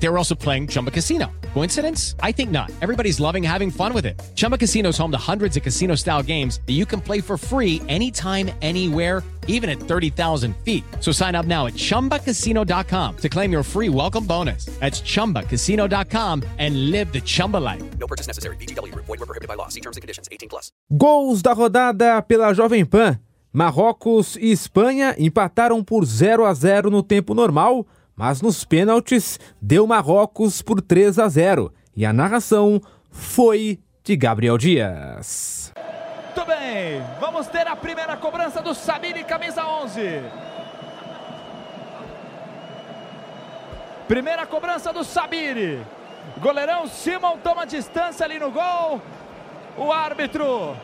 They were also playing Chumba Casino. Coincidence? I think not. Everybody's loving having fun with it. Chumba Casino is home to hundreds of casino style games that you can play for free anytime, anywhere, even at 30,000 feet. So sign up now at chumbacasino.com to claim your free welcome bonus. That's chumbacasino.com and live the Chumba life. No purchase necessary. VGW Group. Void were prohibited by law. See terms and conditions. 18 plus. Gols da rodada pela Jovem Pan. Marrocos e Espanha empataram por 0 a 0 no tempo normal, mas nos pênaltis deu Marrocos por 3 a 0 e a narração foi de Gabriel Dias. Muito bem, vamos ter a primeira cobrança do Sabine, camisa 11. Primeira cobrança do Sabine. Goleirão Simon toma distância ali no gol. O árbitro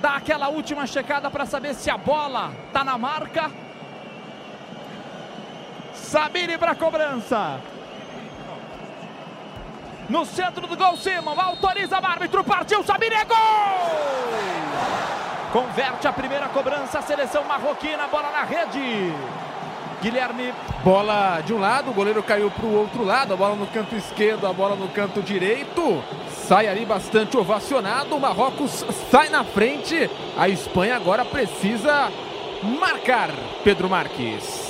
dá aquela última checada para saber se a bola tá na marca. Sabine para cobrança. No centro do gol, Simon autoriza o árbitro, partiu, Sabine, é gol! Converte a primeira cobrança, a seleção marroquina, bola na rede. Guilherme. Bola de um lado, o goleiro caiu para o outro lado, a bola no canto esquerdo, a bola no canto direito. Sai ali bastante ovacionado, o Marrocos sai na frente. A Espanha agora precisa marcar Pedro Marques.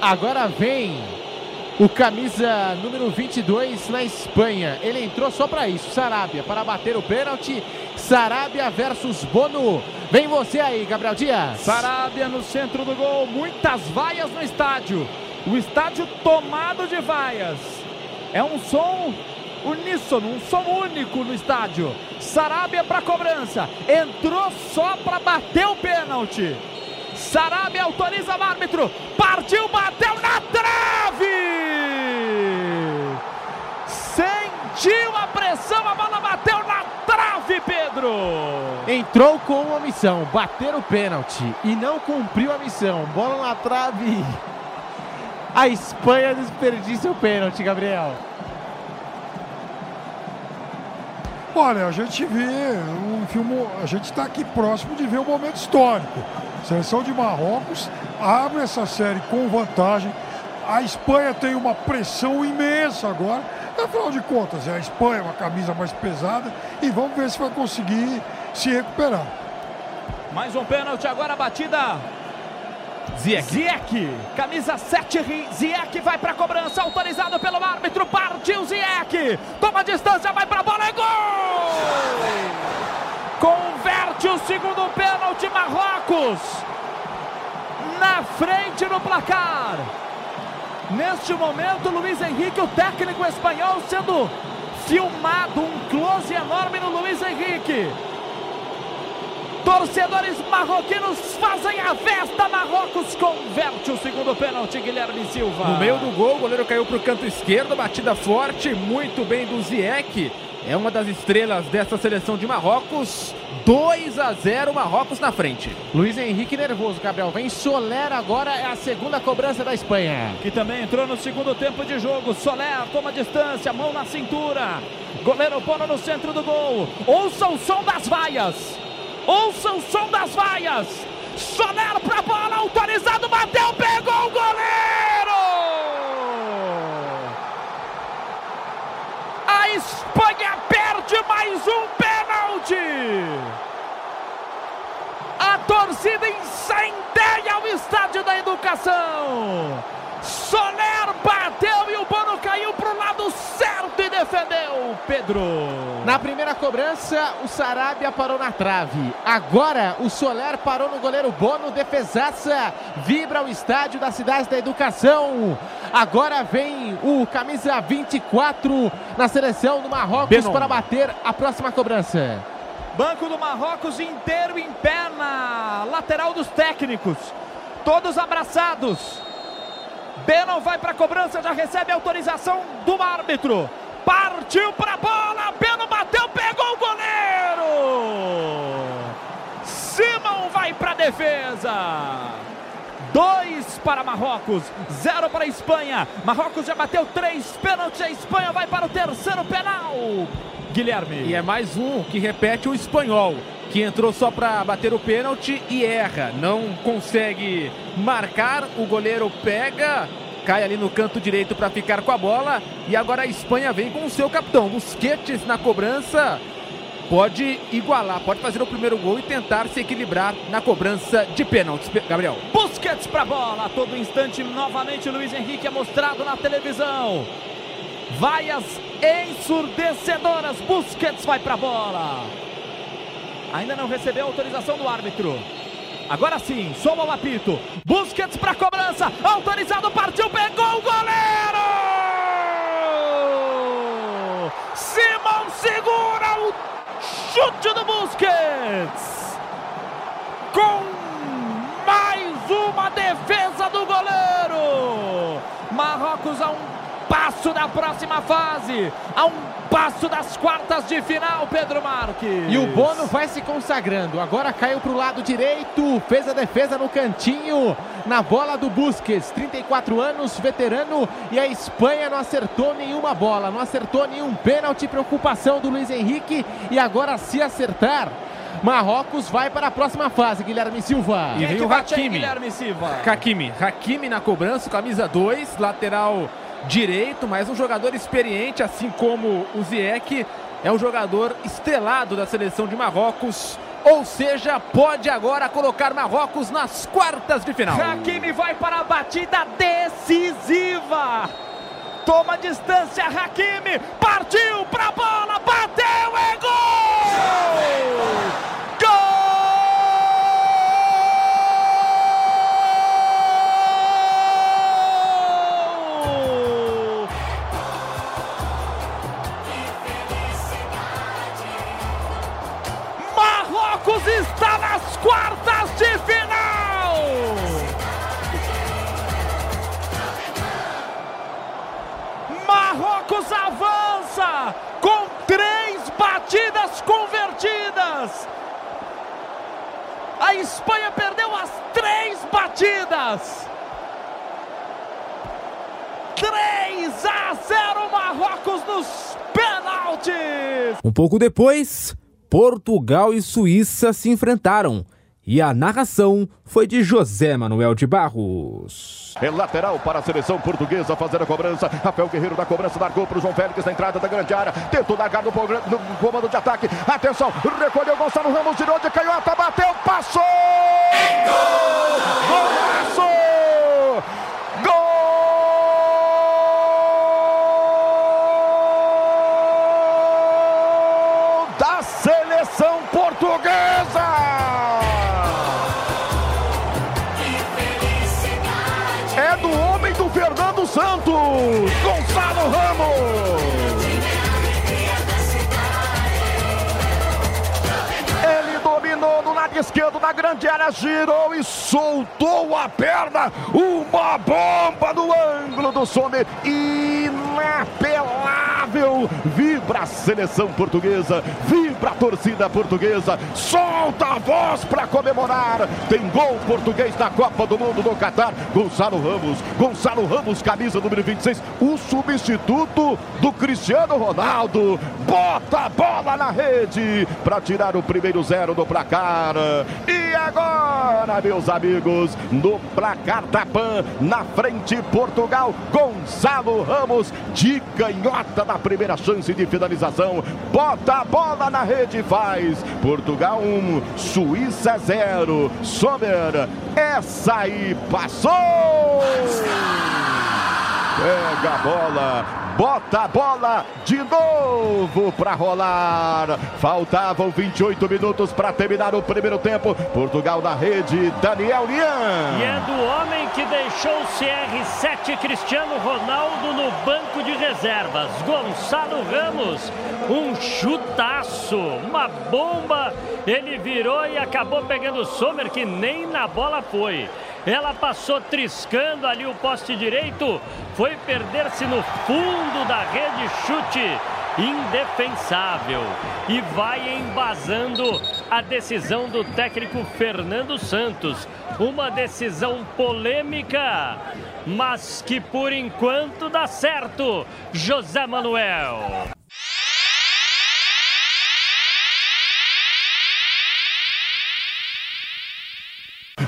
Agora vem o camisa número 22 na Espanha. Ele entrou só para isso, Sarabia, para bater o pênalti. Sarabia versus Bono. Vem você aí, Gabriel Dias. Sarabia no centro do gol, muitas vaias no estádio. O estádio tomado de vaias. É um som uníssono, um som único no estádio. Sarabia para cobrança. Entrou só para bater o pênalti. Sarabia autoriza o árbitro. Partiu, bateu na trave! Sentiu a pressão, a bola bateu na trave, Pedro! Entrou com uma missão, bater o pênalti e não cumpriu a missão. Bola na trave. A Espanha desperdiça o pênalti, Gabriel. Olha, a gente vê um filme, a gente está aqui próximo de ver um momento histórico. Seleção de Marrocos abre essa série com vantagem. A Espanha tem uma pressão imensa agora. Afinal de contas, é a Espanha, uma camisa mais pesada. E vamos ver se vai conseguir se recuperar. Mais um pênalti agora, batida. Ziek. Ziek, camisa 7, Ziek vai para a cobrança, autorizado pelo árbitro, partiu Ziek, toma distância, vai para a bola, é gol! Converte o segundo pênalti, Marrocos, na frente no placar. Neste momento, Luiz Henrique, o técnico espanhol, sendo filmado, um close enorme no Luiz Henrique. Torcedores marroquinos fazem a festa. Marrocos converte o segundo pênalti, Guilherme Silva. No meio do gol, o goleiro caiu para o canto esquerdo, batida forte, muito bem do Ziek. É uma das estrelas dessa seleção de Marrocos. 2 a 0 Marrocos na frente. Luiz Henrique nervoso, Gabriel. Vem Soler agora, é a segunda cobrança da Espanha. Que também entrou no segundo tempo de jogo. Soler toma distância, mão na cintura. Goleiro Bono no centro do gol. Ouça o som das vaias. Ouça o som das vaias. Soler pra bola, autorizado, bateu, pegou o goleiro! A Espanha perde mais um pênalti! A torcida incendeia o estádio da educação! Soler bateu e o Bono caiu lado certo e defendeu, Pedro. Na primeira cobrança, o Sarabia parou na trave. Agora, o Soler parou no goleiro Bono, defesaça. Vibra o estádio da Cidade da Educação. Agora vem o camisa 24 na seleção do Marrocos Benon. para bater a próxima cobrança. Banco do Marrocos inteiro em pé na lateral dos técnicos. Todos abraçados. Benon vai para a cobrança, já recebe autorização do árbitro. Partiu para a bola, Benon bateu, pegou o goleiro. Simão vai para a defesa. Dois para Marrocos, zero para a Espanha. Marrocos já bateu três pênaltis, a Espanha vai para o terceiro penal. Guilherme. E é mais um que repete o espanhol, que entrou só para bater o pênalti e erra. Não consegue marcar, o goleiro pega, cai ali no canto direito para ficar com a bola. E agora a Espanha vem com o seu capitão, Busquets na cobrança. Pode igualar, pode fazer o primeiro gol e tentar se equilibrar na cobrança de pênaltis. Gabriel. Busquets para a bola, a todo instante novamente o Luiz Henrique é mostrado na televisão. Vaias ensurdecedoras, Busquets vai para a bola. Ainda não recebeu autorização do árbitro. Agora sim, soma o apito. Busquets para cobrança, autorizado, partiu, pegou o goleiro! Simão segura o chute do Busquets. Com mais uma defesa do goleiro. Marrocos a um passo da próxima fase, a um passo das quartas de final, Pedro Marques. E o Bono vai se consagrando. Agora caiu para o lado direito, fez a defesa no cantinho, na bola do Busquets. 34 anos, veterano, e a Espanha não acertou nenhuma bola, não acertou nenhum pênalti. Preocupação do Luiz Henrique, e agora se acertar. Marrocos vai para a próxima fase, Guilherme Silva. E vem o Hakimi. Guilherme Silva. Hakimi. Hakimi na cobrança, camisa 2, lateral direito, mas um jogador experiente, assim como o Ziyech, é um jogador estrelado da seleção de Marrocos. Ou seja, pode agora colocar Marrocos nas quartas de final. Hakimi vai para a batida decisiva. Toma distância, Hakimi. Partiu para a bola, bateu, convertidas. A Espanha perdeu as três batidas. 3 a 0 Marrocos nos penaltis. Um pouco depois, Portugal e Suíça se enfrentaram. E a narração foi de José Manuel de Barros. É lateral para a seleção portuguesa fazer a cobrança. Rafael Guerreiro da cobrança largou para o João Félix na entrada da grande área. Tentou largar no, no comando de ataque. Atenção, recolheu Gonçalo Ramos, girou de canhota, bateu, passou! Gol! Golaço! Da grande área, girou e soltou a perna. Uma bomba no ângulo do Sommer. Inapelável. Vibra a seleção portuguesa, vibra a torcida portuguesa. Solta a voz para comemorar. Tem gol português na Copa do Mundo do Catar. Gonçalo Ramos, Gonçalo Ramos, camisa número 26, o substituto do Cristiano Ronaldo. Bota a bola na rede para tirar o primeiro zero do placar. E agora, meus amigos, no placar da PAN, na frente Portugal, Gonçalo Ramos de canhota na primeira chance de finalização. Bota a bola na rede faz. Portugal 1, um, Suíça 0. Sommer, essa aí passou! Pega a bola, bota a bola de novo para rolar. Faltavam 28 minutos para terminar o primeiro tempo. Portugal na rede, Daniel Lian. E é do homem que deixou o CR7 Cristiano Ronaldo no banco de reservas. Gonçalo Ramos, um chutaço, uma bomba. Ele virou e acabou pegando o Sommer que nem na bola foi. Ela passou triscando ali o poste direito, foi perder-se no da rede, chute indefensável e vai embasando a decisão do técnico Fernando Santos. Uma decisão polêmica, mas que por enquanto dá certo. José Manuel.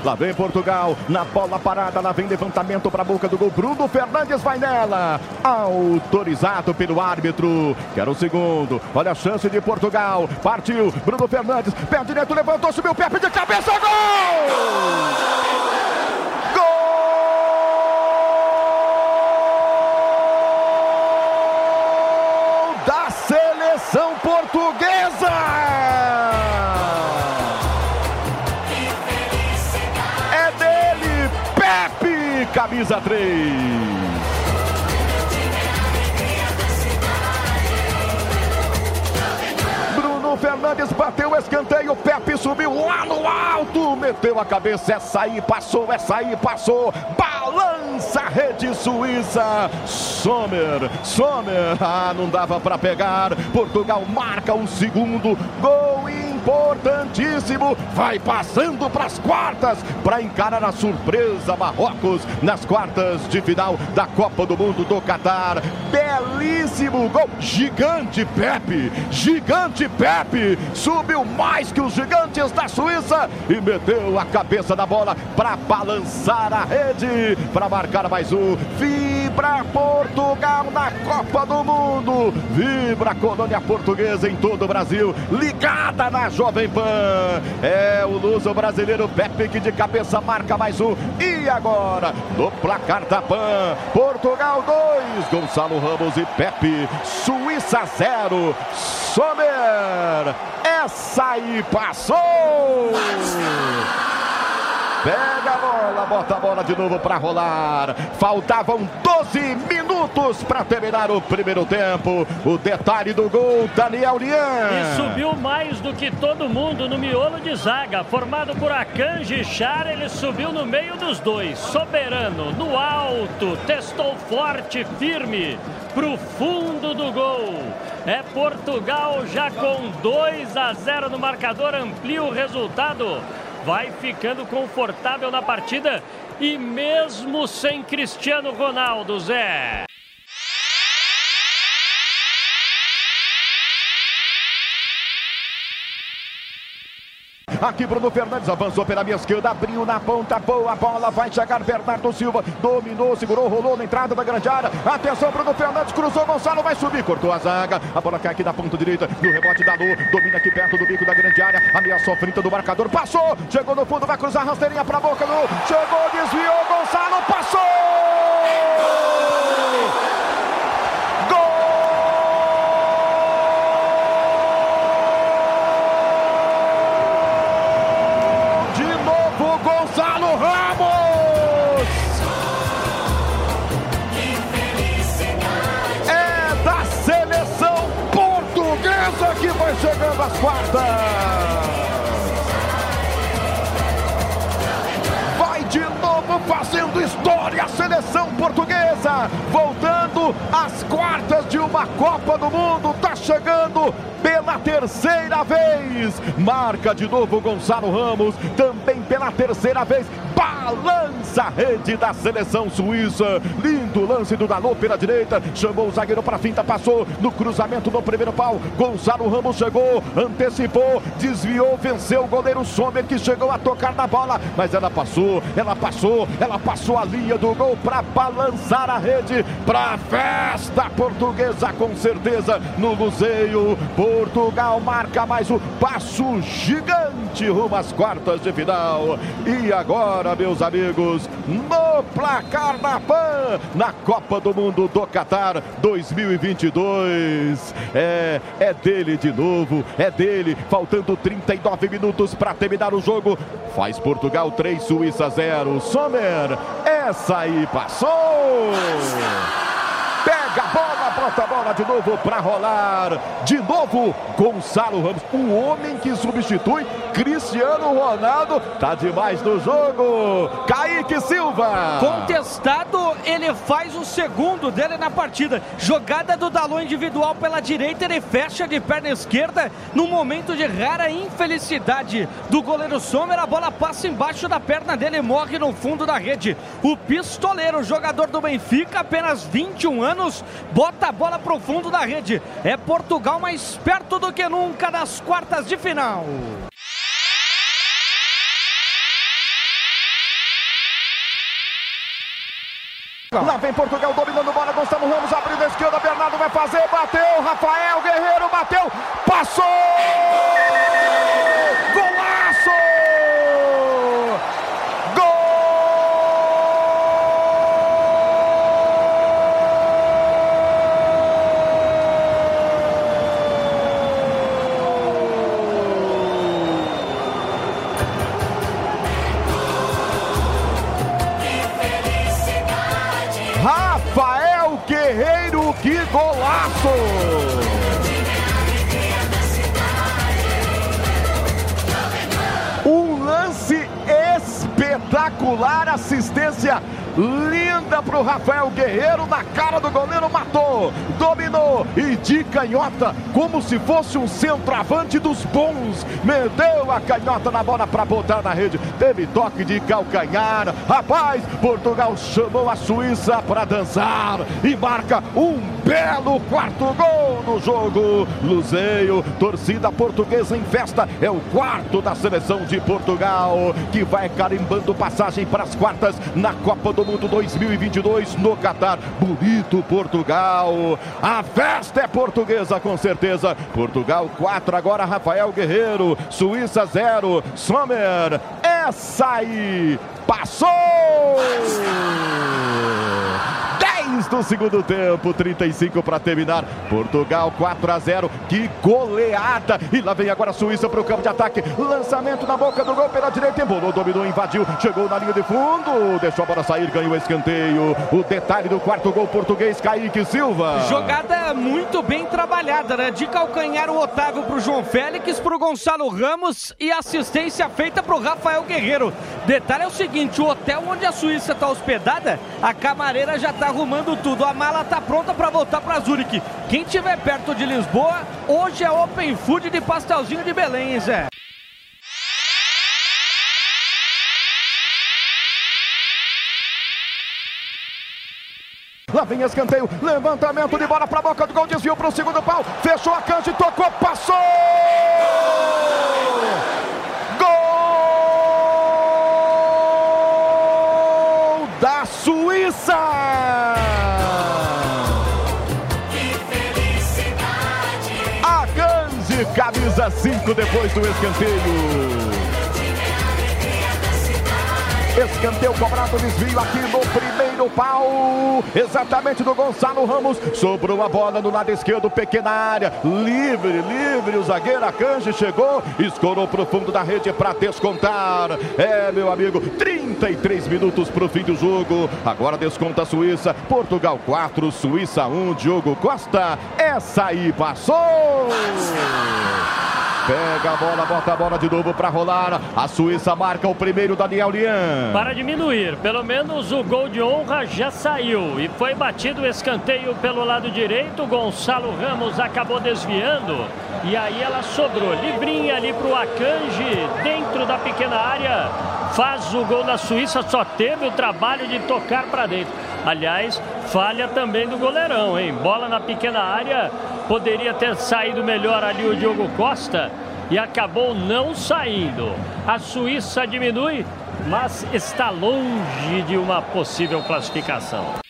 Lá vem Portugal, na bola parada, lá vem levantamento para a boca do gol. Bruno Fernandes vai nela. Autorizado pelo árbitro. Quer o segundo. Olha a chance de Portugal. Partiu. Bruno Fernandes. Pé direito, levantou, subiu o pé, de cabeça. Gol! Camisa 3. Fernandes bateu escanteio, Pepe subiu lá no alto, meteu a cabeça, essa aí passou, essa aí passou, balança a rede suíça, Sommer, Sommer, ah, não dava para pegar, Portugal marca o segundo gol importantíssimo, vai passando para as quartas para encarar a surpresa Marrocos nas quartas de final da Copa do Mundo do Catar. Belíssimo gol, gigante Pepe, gigante Pepe, subiu mais que os gigantes da Suíça e meteu a cabeça da bola para balançar a rede, para marcar mais um. Vibra Portugal na Copa do Mundo, vibra a colônia portuguesa em todo o Brasil, ligada na Jovem Pan. É o luso brasileiro Pepe que de cabeça marca mais um. E agora, no placar da Pan, Portugal 2, Gonçalo Ramos e Pepe, Suíça 0. Sommer, essa aí passou! Pega a bola, bota a bola de novo para rolar. Faltavam 12 minutos para terminar o primeiro tempo. O detalhe do gol, Daniel Lian. E subiu mais do que todo mundo no miolo de zaga. Formado por Akanji Char, ele subiu no meio dos dois. Soberano, no alto, testou forte, firme, pro fundo do gol. É Portugal já com 2 a 0 no marcador, amplia o resultado vai ficando confortável na partida e mesmo sem Cristiano Ronaldo, Zé. Aqui Bruno Fernandes avançou pela minha esquerda, abriu na ponta, boa bola, vai chegar Bernardo Silva, dominou, segurou, rolou na entrada da grande área. Atenção, Bruno Fernandes cruzou, Gonçalo vai subir, cortou a zaga. A bola cai aqui da ponta direita, no rebote da Lu, domina aqui perto do bico da grande área, ameaçou frente do marcador, passou, chegou no fundo, vai cruzar rasteirinha pra boca, Lu, chegou, desviou, Gonçalo passou! Às quartas. Vai de novo fazendo história a seleção portuguesa, voltando às quartas de uma Copa do Mundo, tá chegando pela terceira vez. Marca de novo Gonçalo Ramos, também pela terceira vez balança a rede da seleção suíça. Lindo lance do Dalot pela direita. Chamou o zagueiro para a finta, passou no cruzamento do primeiro pau. Gonçalo Ramos chegou, antecipou, desviou, venceu o goleiro Sommer que chegou a tocar na bola, mas ela passou, ela passou, ela passou a linha do gol para balançar a rede para festa portuguesa com certeza no Luzeio. Portugal marca mais um passo gigante rumo às quartas de final. E agora, meus amigos, no placar da PAN, na Copa do Mundo do Catar 2022. É, é dele de novo, é dele, faltando 39 minutos para terminar o jogo. Faz Portugal 3, Suíça 0. Sommer, essa aí passou! Pega a bola, bota a bola de novo para rolar. De novo, Gonçalo Ramos, o homem que substitui Cristiano Ronaldo. Tá demais no jogo. Kaique Silva. Contestado, ele faz o segundo dele na partida. Jogada do Dalô individual pela direita, ele fecha de perna esquerda. No momento de rara infelicidade do goleiro Sommer, a bola passa embaixo da perna dele e morre no fundo da rede. O pistoleiro, jogador do Benfica, apenas 21 anos anos, bota bola para o fundo da rede. É Portugal mais perto do que nunca das quartas de final. Lá vem Portugal dominando a bola, Gonçalo Ramos abriu da esquerda, Bernardo vai fazer, bateu, Rafael Guerreiro bateu, passou! Gol! Um lance espetacular, assistência linda para o Rafael Guerreiro na cara do goleiro, matou, dominou e de canhota, como se fosse um centroavante dos bons, meteu a canhota na bola para botar na rede, teve toque de calcanhar, rapaz, Portugal chamou a Suíça para dançar e marca um belo quarto gol no jogo, Luzeio, torcida portuguesa em festa, é o quarto da seleção de Portugal, que vai carimbando passagem para as quartas na Copa do Mundo 2022 no Catar. Bonito Portugal. A festa é portuguesa com certeza. Portugal 4 agora Rafael Guerreiro, Suíça 0. Sommer. Essa aí passou! 10 do segundo tempo, 35 para terminar. Portugal 4 a 0. Que goleada! E lá vem agora a Suíça para o campo de ataque. Lançamento na boca do gol pela direita. Embolou, dominou, invadiu. Chegou na linha de fundo. Deixou a bola sair, ganhou o escanteio. O detalhe do quarto gol português, Kaique Silva. Jogada muito bem trabalhada, né? De calcanhar o Otávio para o João Félix, para o Gonçalo Ramos e assistência feita para o Rafael Guerreiro. Detalhe é o seguinte: o hotel onde a Suíça está hospedada, a camareira já está arrumando tudo. A mala está pronta para voltar para Zurique. Quem estiver perto de Lisboa, hoje é Open Food de pastelzinho de Belém, Zé. Lá vem escanteio, levantamento de bola para a boca do gol, desviou para o segundo pau, fechou a cancha, tocou, passou! Gol da Suíça! 3 a 5 depois do escanteio. Escanteio cobrado, desvio aqui no primeiro pau. Exatamente do Gonçalo Ramos. Sobrou a bola no lado esquerdo, pequena área. Livre, livre. O zagueiro Akanji chegou. Escorou pro fundo da rede para descontar. É, meu amigo, 33 minutos pro fim do jogo. Agora desconta a Suíça. Portugal 4, Suíça 1. Diogo Costa. Essa aí passou. Pega a bola, bota a bola de novo para rolar. A Suíça marca o primeiro Daniel Lian. Para diminuir, pelo menos o gol de honra já saiu e foi batido o escanteio pelo lado direito. Gonçalo Ramos acabou desviando e aí ela sobrou livrinha ali para o Akanji dentro da pequena área. Faz o gol da Suíça, só teve o trabalho de tocar para dentro. Aliás, falha também do goleirão, hein? Bola na pequena área, poderia ter saído melhor ali o Diogo Costa e acabou não saindo. A Suíça diminui, mas está longe de uma possível classificação.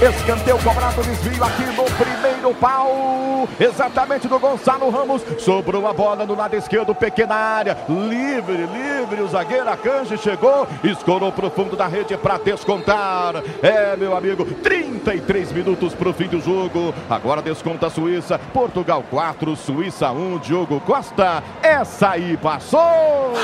Escanteio cobrado, desvio aqui no primeiro pau. Exatamente do Gonçalo Ramos. Sobrou a bola no lado esquerdo, pequena área. Livre, livre. O zagueiro Akanji chegou. Escorou pro fundo da rede para descontar. É, meu amigo, 33 minutos pro fim do jogo. Agora desconta a Suíça. Portugal 4, Suíça 1. Diogo Costa. Essa aí passou.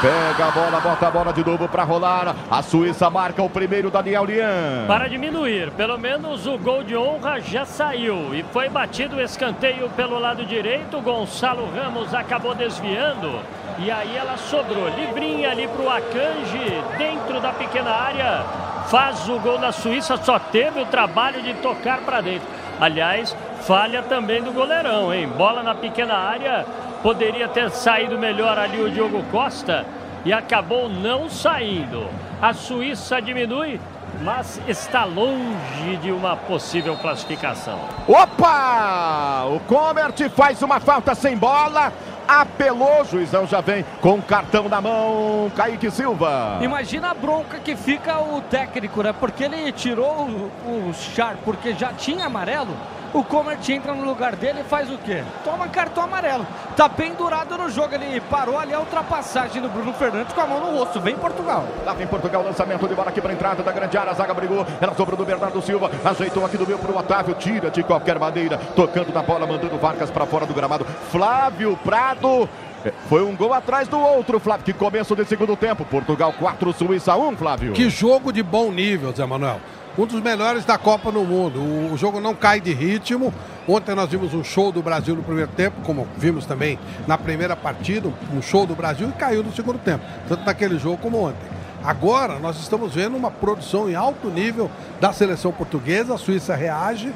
Pega a bola, bota a bola de novo para rolar. A Suíça marca o primeiro Daniel Lian. Para diminuir, pelo menos o gol de honra já saiu e foi batido o escanteio pelo lado direito. Gonçalo Ramos acabou desviando e aí ela sobrou livrinha ali para o Akanji dentro da pequena área. Faz o gol da Suíça, só teve o trabalho de tocar para dentro. Aliás, falha também do goleirão, hein? Bola na pequena área, poderia ter saído melhor ali o Diogo Costa e acabou não saindo. A Suíça diminui, mas está longe de uma possível classificação. Opa! O Comert faz uma falta sem bola. Apelou, o juizão já vem com o cartão na mão, Kaique Silva. Imagina a bronca que fica o técnico, né? Porque ele tirou o, o Char porque já tinha amarelo. O Comert entra no lugar dele e faz o quê? Toma cartão amarelo. Tá pendurado no jogo. Ele parou ali a ultrapassagem do Bruno Fernandes com a mão no rosto. Vem Portugal. Lá vem Portugal, lançamento de bola aqui para a entrada da grande área. A zaga brigou. Ela sobrou do Bernardo Silva. Ajeitou aqui do meio para o Otávio. Tira de qualquer maneira. Tocando na bola, mandando Vargas para fora do gramado. Flávio Prado. É, Foi um gol atrás do outro, Flávio. Que começo de segundo tempo. Portugal 4, Suíça 1, Flávio. Que jogo de bom nível, Zé Manuel. Um dos melhores da Copa no mundo. O jogo não cai de ritmo. Ontem nós vimos um show do Brasil no primeiro tempo, como vimos também na primeira partida, um show do Brasil e caiu no segundo tempo. Tanto naquele jogo como ontem. Agora nós estamos vendo uma produção em alto nível da seleção portuguesa. A Suíça reage.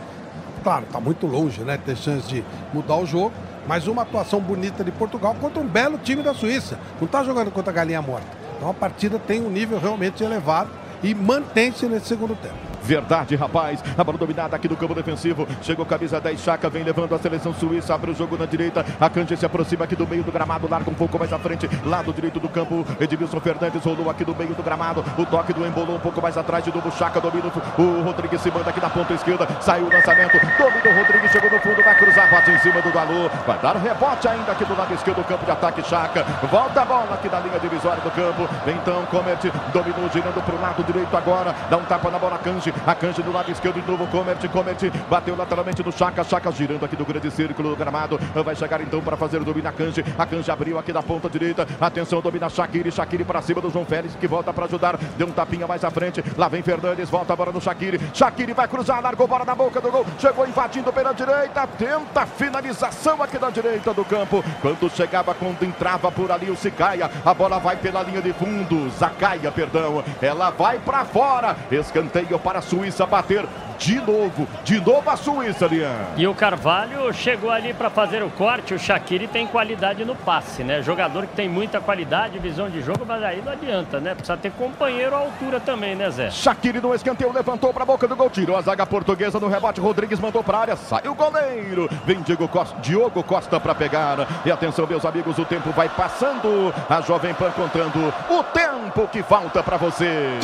Claro, está muito longe, né? Tem chance de mudar o jogo. Mas uma atuação bonita de Portugal contra um belo time da Suíça. Não está jogando contra a galinha morta. Então a partida tem um nível realmente elevado e mantém-se nesse segundo tempo. Verdade, rapaz. A bola dominada aqui do campo defensivo. Chegou camisa 10, Chaca vem levando a seleção suíça. Abre o jogo na direita. A Cândia se aproxima aqui do meio do gramado. Larga um pouco mais à frente. Lado direito do campo. Edmilson Fernandes rolou aqui do meio do gramado. O toque do embolou um pouco mais atrás. De novo, Chaca domina. O Rodrigues se manda aqui na ponta esquerda. Saiu o lançamento. Domina o Rodrigues. Chegou no fundo. Vai cruzar. Bate em cima do Dalô. Vai dar rebote ainda aqui do lado esquerdo do campo de ataque. Chaca. Volta a bola aqui da linha divisória do campo. Então, Comet. Dominou girando para o lado direito agora. Dá um tapa na bola. Kanji. A Kanji do lado esquerdo de novo, Comet, Comet, bateu lateralmente no Chaka, Chaka girando aqui do grande círculo do gramado, vai chegar então para fazer o domínio a Kanji, a Kanji abriu aqui da ponta direita, atenção, domina Shaqiri, Shaqiri para cima do João Félix, que volta para ajudar, deu um tapinha mais à frente, lá vem Fernandes, volta agora no Shaqiri, Shaqiri vai cruzar, largou bola na boca do gol, chegou invadindo pela direita, tenta finalização aqui da direita do campo, quando chegava, quando entrava por ali o Sicaia, a bola vai pela linha de fundo, Zacaia, perdão, ela vai para fora, escanteio para a Suíça bater, de novo, de novo a Suíça, Lian. E o Carvalho chegou ali para fazer o corte. O Shaqiri tem qualidade no passe, né? Jogador que tem muita qualidade, visão de jogo, mas aí não adianta, né? Precisa ter companheiro à altura também, né, Zé? Shaqiri no escanteio, levantou para a boca do gol, tirou a zaga portuguesa no rebote. Rodrigues mandou para área, saiu o goleiro. Vem Diego Costa, Diogo Costa para pegar. E atenção, meus amigos, o tempo vai passando. A Jovem Pan contando o tempo que falta para você.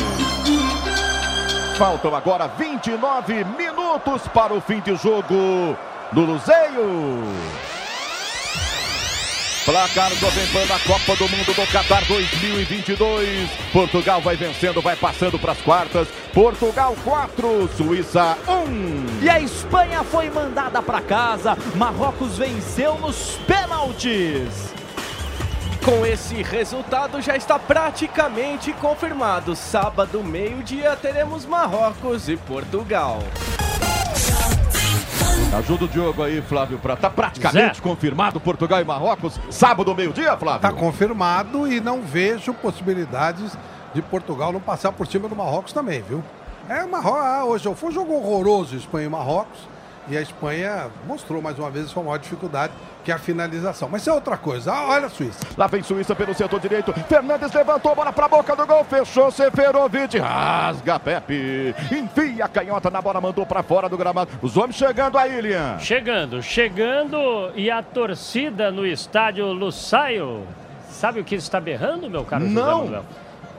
Faltam agora 29 minutos para o fim de jogo do Luzeio. Placar Jovem Pan na Copa do Mundo do Qatar 2022. Portugal vai vencendo, vai passando para as quartas. Portugal 4, Suíça 1. E a Espanha foi mandada para casa. Marrocos venceu nos pênaltis. Com esse resultado já está praticamente confirmado. Sábado, meio-dia, teremos Marrocos e Portugal. Ajuda o Diogo aí, Flávio Prata. Tá praticamente Zé. confirmado Portugal e Marrocos. Sábado, meio-dia, Flávio. Está confirmado e não vejo possibilidades de Portugal não passar por cima do Marrocos também, viu? É, Marrocos, ah, hoje foi um jogo horroroso Espanha e Marrocos. E a Espanha mostrou mais uma vez a sua maior dificuldade, que é a finalização. Mas isso é outra coisa. Ah, olha a Suíça. Lá vem Suíça pelo setor direito. Fernandes levantou a bola pra boca do gol. Fechou Seferovic. Rasga Pepe. Enfia a canhota na bola, mandou pra fora do gramado. Os homens chegando aí, Lian. Chegando, chegando e a torcida no estádio Lusaio. Sabe o que está berrando, meu caro José Não. Manuel?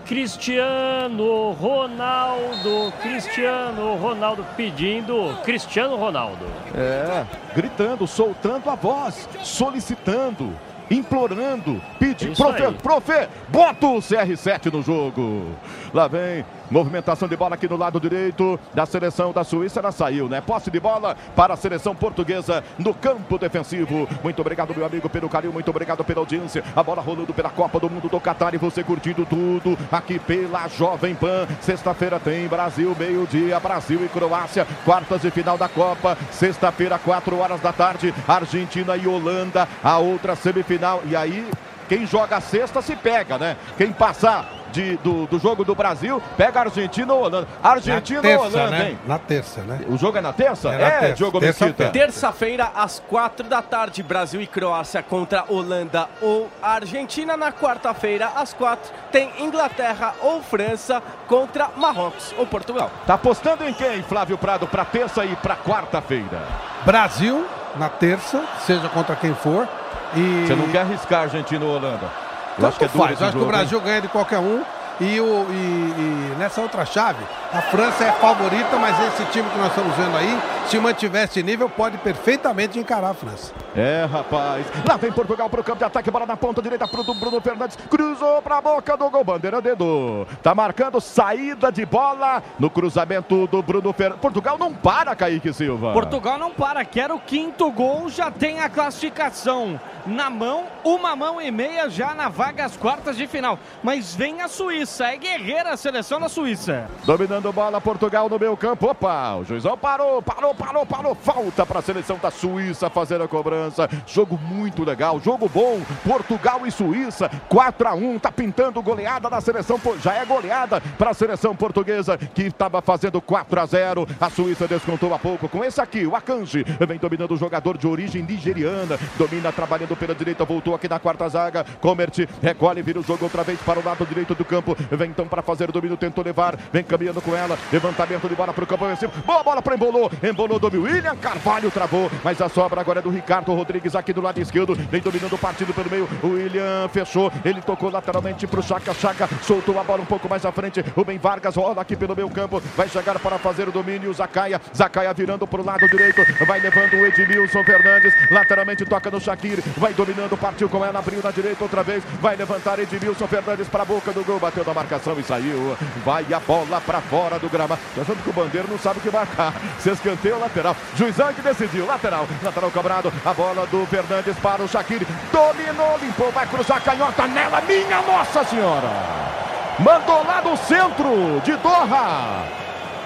Cristiano Ronaldo, Cristiano Ronaldo pedindo Cristiano Ronaldo. É, gritando, soltando a voz, solicitando, implorando, pedindo. Isso Profe, aí. profe, bota o CR7 no jogo. Lá vem. Movimentação de bola aqui no lado direito da seleção da Suíça. Ela saiu, né? Posse de bola para a seleção portuguesa no campo defensivo. Muito obrigado, meu amigo, pelo carinho. Muito obrigado pela audiência. A bola rolando pela Copa do Mundo do Catar e você curtindo tudo aqui pela Jovem Pan. Sexta-feira tem Brasil, meio-dia, Brasil e Croácia. Quartas de final da Copa. Sexta-feira, 4 horas da tarde. Argentina e Holanda. A outra semifinal. E aí. Quem joga sexta se pega, né? Quem passar de, do, do jogo do Brasil. Pega Argentina ou Holanda. Argentina na ou Holanda, né? hein? Na terça, né? O jogo é na terça? É na terça. Diogo Terça-feira. Mesquita. Terça-feira, às quatro da tarde, Brasil e Croácia contra Holanda ou Argentina. Na quarta-feira, às quatro, tem Inglaterra ou França contra Marrocos ou Portugal. Tá apostando em quem, Flávio Prado, pra terça e pra quarta-feira? Brasil, na terça, seja contra quem for. E... Você não quer arriscar Argentina ou Holanda? Eu acho que é faz. Eu acho que o? Brasil ganha de qualquer um. E, o, e, e nessa outra chave, a França é favorita, mas esse time que nós estamos vendo aí, se mantiver esse nível, pode perfeitamente encarar a França. É, rapaz. Lá vem Portugal pro campo de ataque, bola na ponta direita pro do Bruno Fernandes. Cruzou pra boca do gol. Bandeira dedo. Tá marcando saída de bola no cruzamento do Bruno Fernandes. Portugal não para, Kaique Silva. Portugal não para, quer o quinto gol, já tem a classificação na mão, uma mão e meia já na vaga às quartas de final. Mas vem a Suíça, é guerreira a seleção da Suíça. Dominando bola, Portugal no meio campo. Opa, o juizão parou, parou, parou, parou. Falta para a seleção da Suíça fazer a cobrança. Jogo muito legal, jogo bom. Portugal e Suíça, 4 a 1 Tá pintando goleada da seleção, já é goleada para a seleção portuguesa que estava fazendo 4 a 0 A Suíça descontou há pouco com esse aqui, o Akanji. Vem dominando o jogador de origem nigeriana. Domina trabalhando pela direita, voltou aqui na quarta zaga. Comert recolhe, vira o jogo outra vez para o lado direito do campo. Vem então para fazer o domínio, tentou levar, vem caminhando com ela. Levantamento de bola para o campo ofensivo. Boa bola para embolou, embolou do William Carvalho travou, mas a sobra agora é do Ricardo Rodrigues aqui do lado esquerdo. Vem dominando o partido pelo meio. O William fechou, ele tocou lateralmente para o Chaca. Chaca soltou a bola um pouco mais à frente. Rubem Vargas rola aqui pelo meio campo, vai chegar para fazer o domínio. Zacaia, Zacaia virando para o lado direito, vai levando o Edmilson Fernandes. Lateralmente toca no Shaqiri, vai dominando, partiu com ela, abriu na direita outra vez, vai levantar Edmilson Fernandes para a boca do gol, bateu na marcação e saiu. Vai a bola para fora do gramado. Tô achando que o Bandeira não sabe o que marcar. Se escanteio lateral. Juizão que decidiu, lateral, lateral cobrado. A bola do Fernandes para o Shaqiri. Dominou, limpou, vai cruzar canhota nela, minha Nossa Senhora! Mandou lá no centro de Doha.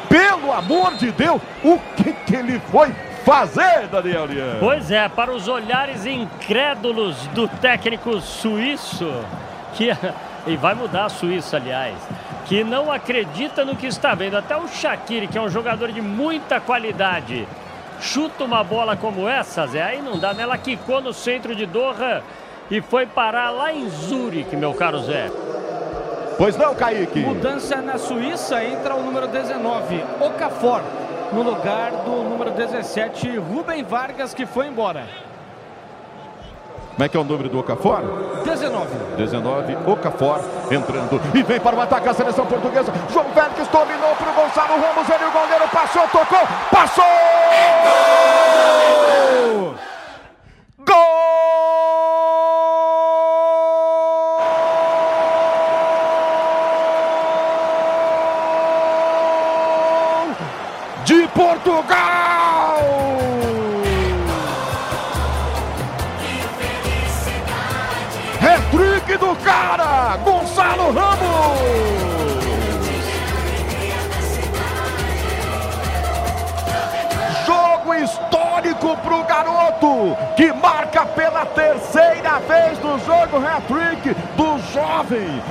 Pelo amor de Deus, o que, que ele foi fazer, Daniel Lian? Pois é, para os olhares incrédulos do técnico suíço, que e vai mudar a Suíça, aliás, que não acredita no que está vendo. Até o Shaqiri, que é um jogador de muita qualidade, chuta uma bola como essa, Zé, aí não dá, né? Ela quicou no centro de Doha e foi parar lá em Zurique, meu caro Zé. Pois não, Kaique? Mudança na Suíça, entra o número 19, Okafor, no lugar do número 17, Rubem Vargas, que foi embora. Como é que é o número do Okafor? 19. 19, Okafor entrando e vem para o ataque a seleção portuguesa. João Félix dominou para o Gonçalo Ramos, ele o goleiro passou, tocou, passou! Gol de Portugal! Cara, Gonçalo Ramos! Jogo histórico pro garoto, que marca pela terceira vez no jogo hat-trick do jovem,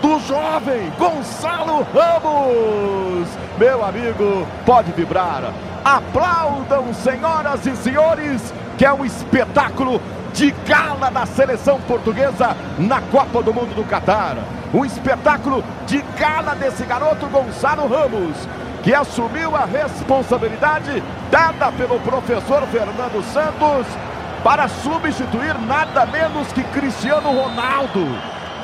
do jovem Gonçalo Ramos. Meu amigo, pode vibrar. Aplaudam, senhoras e senhores, que é um espetáculo de gala da seleção portuguesa na Copa do Mundo do Catar. Um espetáculo de gala desse garoto Gonçalo Ramos, que assumiu a responsabilidade dada pelo professor Fernando Santos para substituir nada menos que Cristiano Ronaldo.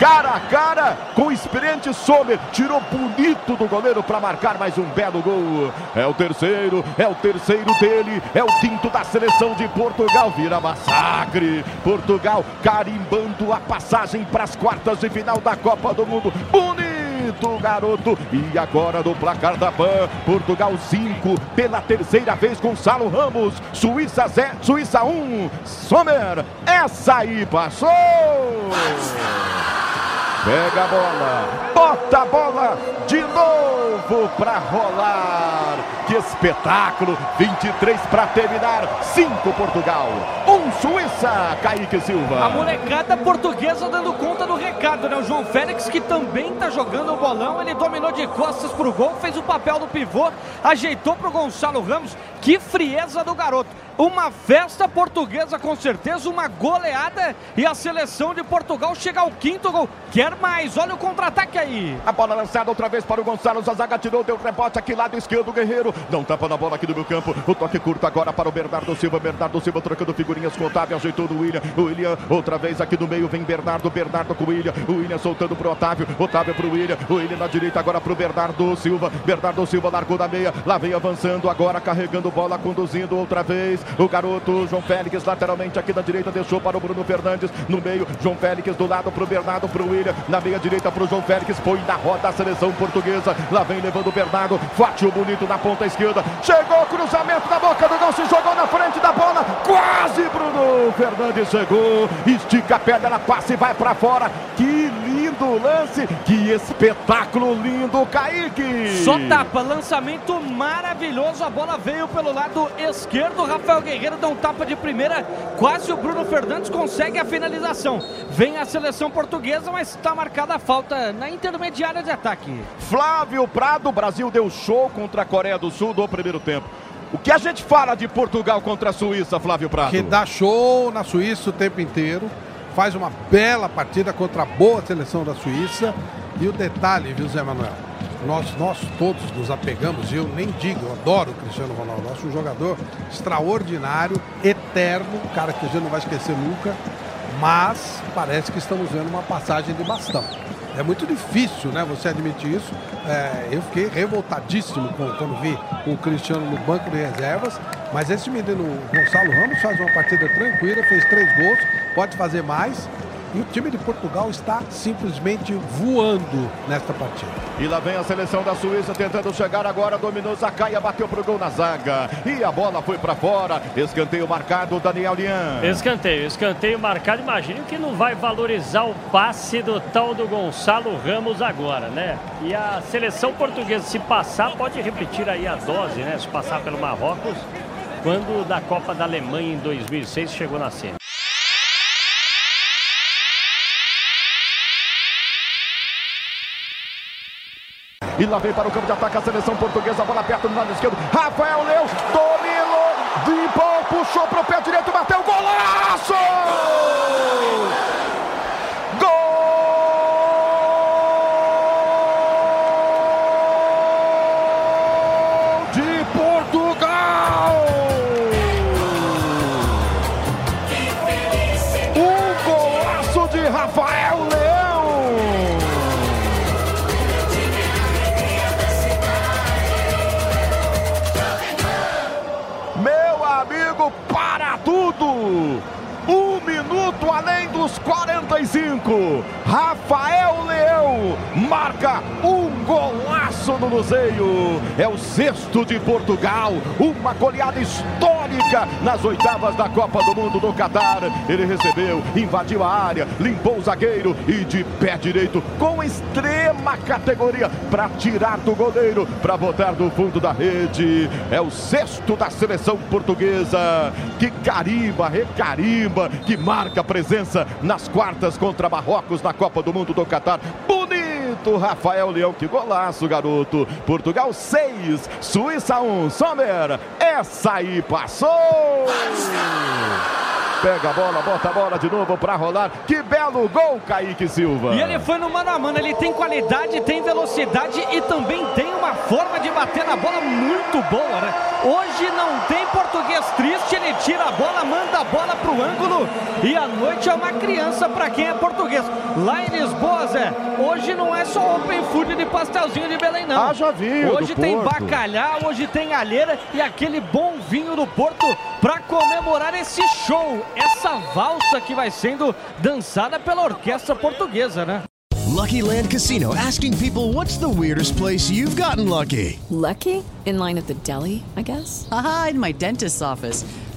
Cara a cara com o experiente Sommer, tirou bonito do goleiro para marcar mais um belo gol. É o terceiro, é o terceiro dele, é o quinto da seleção de Portugal. Vira massacre. Portugal carimbando a passagem para as quartas de final da Copa do Mundo. Bonito, garoto. E agora no placar da PAN, Portugal 5, pela terceira vez Gonçalo Ramos. Suíça 0, Suíça 1. Um. Sommer, essa aí passou. Pega a bola, bota a bola de novo para rolar. que espetáculo! 23 para terminar, 5 Portugal, 1 Suíça, Kaique Silva. A molecada portuguesa dando conta do recado, né? O João Félix, que também tá jogando o bolão, ele dominou de costas pro gol, fez o papel do pivô, ajeitou pro Gonçalo Ramos. Que frieza do garoto. Uma festa portuguesa com certeza, uma goleada e a seleção de Portugal chega ao quinto gol. Quer mais? Olha o contra-ataque aí. A bola lançada outra vez para o Gonçalo. Zazaga tirou, deu rebote aqui lado esquerdo. Guerreiro não tapa na bola aqui do meu campo. O toque curto agora para o Bernardo Silva. Bernardo Silva trocando figurinhas com o Otávio. Ajeitou do William. O William outra vez aqui no meio. Vem Bernardo. Bernardo com o William. O William soltando para o Otávio. Otávio para o William. O William na direita agora para o Bernardo Silva. Bernardo Silva largou da meia. Lá vem avançando agora carregando bola, conduzindo outra vez. O garoto João Félix lateralmente aqui na direita deixou para o Bruno Fernandes. No meio, João Félix do lado para o Bernardo, para o William. Na meia direita para o João Félix. Põe na roda a seleção portuguesa. Lá vem levando o Bernardo. Forte o bonito na ponta esquerda. Chegou cruzamento na boca do gol. Se jogou na frente da bola. Quase Bruno Fernandes chegou. Estica a perna, ela passa e vai para fora. Que lindo lance. Que espetáculo lindo, Kaique. Só tapa, lançamento maravilhoso. A bola veio pelo lado esquerdo. Rafael Guerreiro dá um tapa de primeira. Quase o Bruno Fernandes consegue a finalização. Vem a seleção portuguesa, mas está marcada a falta na intermediária de ataque. Flávio Prado, o Brasil deu show contra a Coreia do Sul do primeiro tempo. O que a gente fala de Portugal contra a Suíça, Flávio Prado? Que dá show na Suíça o tempo inteiro. Faz uma bela partida contra a boa seleção da Suíça. E o detalhe, viu, Zé Manuel? Nós, nós todos nos apegamos, e eu nem digo, eu adoro o Cristiano Ronaldo. Um jogador extraordinário, eterno, cara que a gente não vai esquecer nunca. Mas parece que estamos vendo uma passagem de bastão. É muito difícil, né, você admitir isso. É, eu fiquei revoltadíssimo quando vi o Cristiano no banco de reservas. Mas esse menino Gonçalo Ramos faz uma partida tranquila, fez três gols, pode fazer mais. E o time de Portugal está simplesmente voando nesta partida. E lá vem a seleção da Suíça tentando chegar agora. Dominou Zacaia, bateu pro gol na zaga. E a bola foi para fora. Escanteio marcado, Daniel Lian. Escanteio, escanteio marcado. Imagine que não vai valorizar o passe do tal do Gonçalo Ramos agora, né? E a seleção portuguesa, se passar, pode repetir aí a dose, né? Se passar pelo Marrocos, quando da Copa da Alemanha em 2006 chegou na semi. E lá vem para o campo de ataque a seleção portuguesa. Bola perto no lado esquerdo. Rafael Leão dominou. Limpou, puxou para o pé direito, bateu. Golaço! Gol dos 45. Rafael Leão marca um golaço no Luzeio. É o sexto de Portugal. Uma goleada histórica nas oitavas da Copa do Mundo do Catar. Ele recebeu, invadiu a área, limpou o zagueiro e de pé direito, com extrema categoria, para tirar do goleiro, para botar do fundo da rede. É o sexto da seleção portuguesa. Que carimba, recarimba, que marca presença nas quartas contra Marrocos na Copa do Mundo do Catar. Bonito, Rafael Leão, que golaço, garoto. Portugal 6, Suíça 1. Sommer, essa aí passou! Pega a bola, bota a bola de novo para rolar. Que belo gol, Kaique Silva. E ele foi no mano a mano, ele tem qualidade, tem velocidade e também tem uma forma de bater na bola muito boa, né? Hoje não tem português triste, ele tira a bola, manda a bola pro ângulo e a noite é uma criança para quem é português. Lá em Lisboa, Zé, hoje não é só open food de pastelzinho de Belém, não. Ah, já vi. Hoje tem bacalhau, hoje tem alheira e aquele bom vinho do Porto para comemorar esse show, essa valsa que vai sendo dançada pela orquestra portuguesa, né? Lucky Land Casino asking people what's the weirdest place you've gotten lucky? Lucky? In line at the deli, I guess? Haha, in my dentist's office.